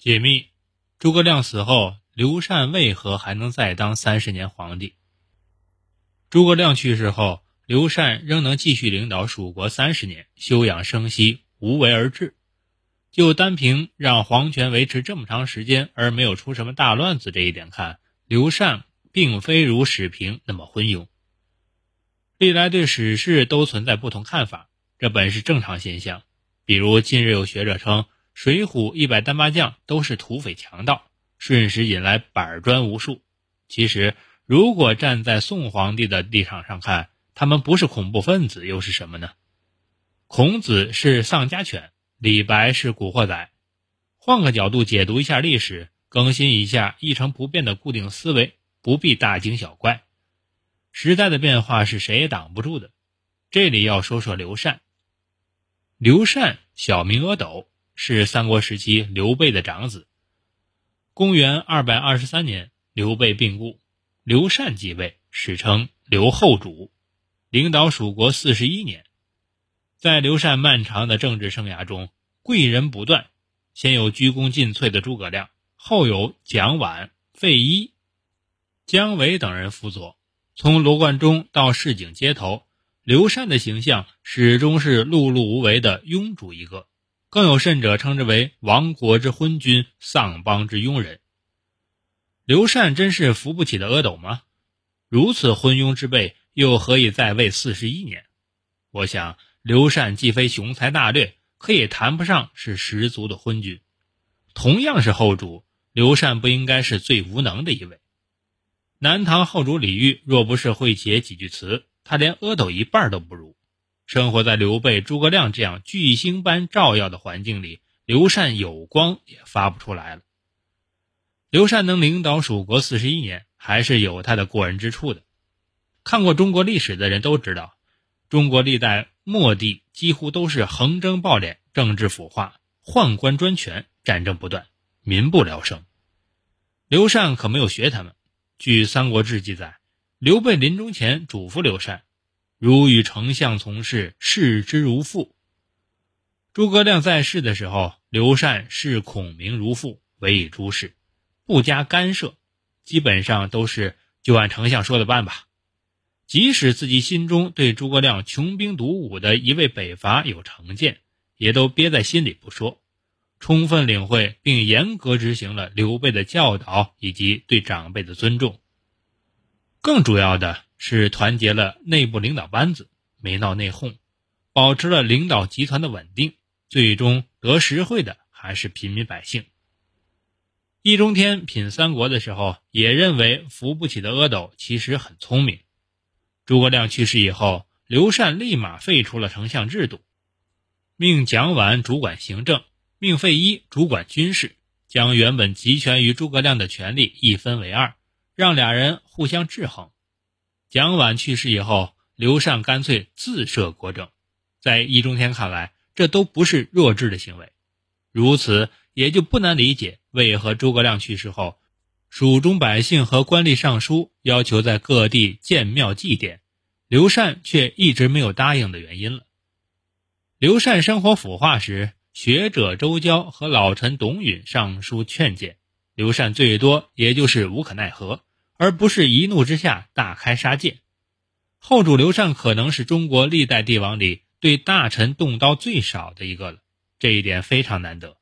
解密：诸葛亮死后，刘禅为何还能再当三十年皇帝？诸葛亮去世后，刘禅仍能继续领导蜀国三十年，休养生息，无为而治。就单凭让皇权维持这么长时间而没有出什么大乱子这一点看，刘禅并非如史评那么昏庸。历来对史事都存在不同看法，这本是正常现象。比如近日有学者称。水浒一百单八将都是土匪强盗，瞬时引来板砖无数。其实，如果站在宋皇帝的立场上看，他们不是恐怖分子又是什么呢？孔子是丧家犬，李白是古惑仔。换个角度解读一下历史，更新一下一成不变的固定思维，不必大惊小怪。时代的变化是谁也挡不住的。这里要说说刘禅。刘禅小名阿斗。是三国时期刘备的长子。公元二百二十三年，刘备病故，刘禅继位，史称刘后主，领导蜀国四十一年。在刘禅漫长的政治生涯中，贵人不断，先有鞠躬尽瘁的诸葛亮，后有蒋琬、费祎、姜维等人辅佐。从罗贯中到市井街头，刘禅的形象始终是碌碌无为的庸主一个。更有甚者，称之为亡国之昏君，丧邦之庸人。刘禅真是扶不起的阿斗吗？如此昏庸之辈，又何以在位四十一年？我想，刘禅既非雄才大略，可也谈不上是十足的昏君。同样是后主，刘禅不应该是最无能的一位。南唐后主李煜若不是会写几句词，他连阿斗一半都不如。生活在刘备、诸葛亮这样巨星般照耀的环境里，刘禅有光也发不出来了。刘禅能领导蜀国四十一年，还是有他的过人之处的。看过中国历史的人都知道，中国历代末帝几乎都是横征暴敛、政治腐化、宦官专权、战争不断、民不聊生。刘禅可没有学他们。据《三国志》记载，刘备临终前嘱咐刘禅。如与丞相从事，视之如父。诸葛亮在世的时候，刘禅视孔明如父，委以诸事，不加干涉，基本上都是就按丞相说的办吧。即使自己心中对诸葛亮穷兵黩武的一味北伐有成见，也都憋在心里不说，充分领会并严格执行了刘备的教导以及对长辈的尊重。更主要的。是团结了内部领导班子，没闹内讧，保持了领导集团的稳定，最终得实惠的还是平民百姓。易中天品三国的时候，也认为扶不起的阿斗其实很聪明。诸葛亮去世以后，刘禅立马废除了丞相制度，命蒋琬主管行政，命费祎主管军事，将原本集权于诸葛亮的权力一分为二，让俩人互相制衡。蒋琬去世以后，刘禅干脆自设国政，在易中天看来，这都不是弱智的行为。如此，也就不难理解为何诸葛亮去世后，蜀中百姓和官吏上书要求在各地建庙祭奠，刘禅却一直没有答应的原因了。刘禅生活腐化时，学者周交和老臣董允上书劝谏，刘禅最多也就是无可奈何。而不是一怒之下大开杀戒。后主刘禅可能是中国历代帝王里对大臣动刀最少的一个了，这一点非常难得。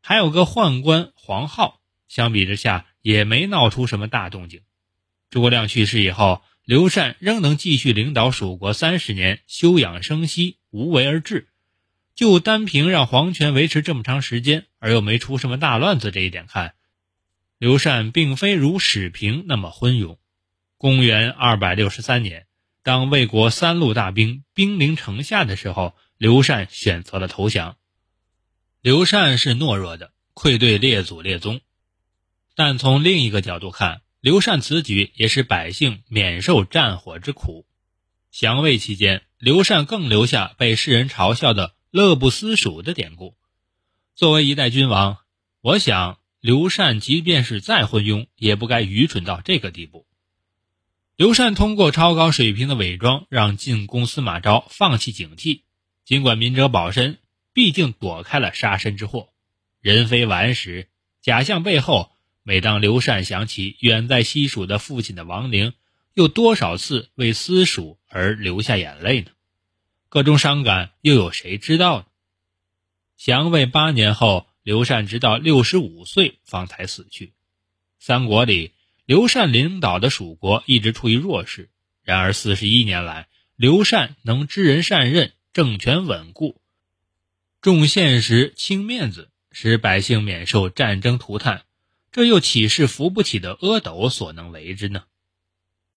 还有个宦官黄皓，相比之下也没闹出什么大动静。诸葛亮去世以后，刘禅仍能继续领导蜀国三十年，休养生息，无为而治。就单凭让皇权维持这么长时间，而又没出什么大乱子这一点看。刘禅并非如史评那么昏庸。公元二百六十三年，当魏国三路大兵兵临城下的时候，刘禅选择了投降。刘禅是懦弱的，愧对列祖列宗。但从另一个角度看，刘禅此举也使百姓免受战火之苦。降魏期间，刘禅更留下被世人嘲笑的“乐不思蜀”的典故。作为一代君王，我想。刘禅即便是再昏庸，也不该愚蠢到这个地步。刘禅通过超高水平的伪装，让进攻司马昭放弃警惕。尽管明哲保身，毕竟躲开了杀身之祸。人非完时，假象背后，每当刘禅想起远在西蜀的父亲的亡灵，又多少次为私蜀而流下眼泪呢？各种伤感，又有谁知道呢？祥魏八年后，刘禅直到六十五岁方才死去。三国里，刘禅领导的蜀国一直处于弱势。然而四十一年来，刘禅能知人善任，政权稳固，重现实轻面子，使百姓免受战争涂炭，这又岂是扶不起的阿斗所能为之呢？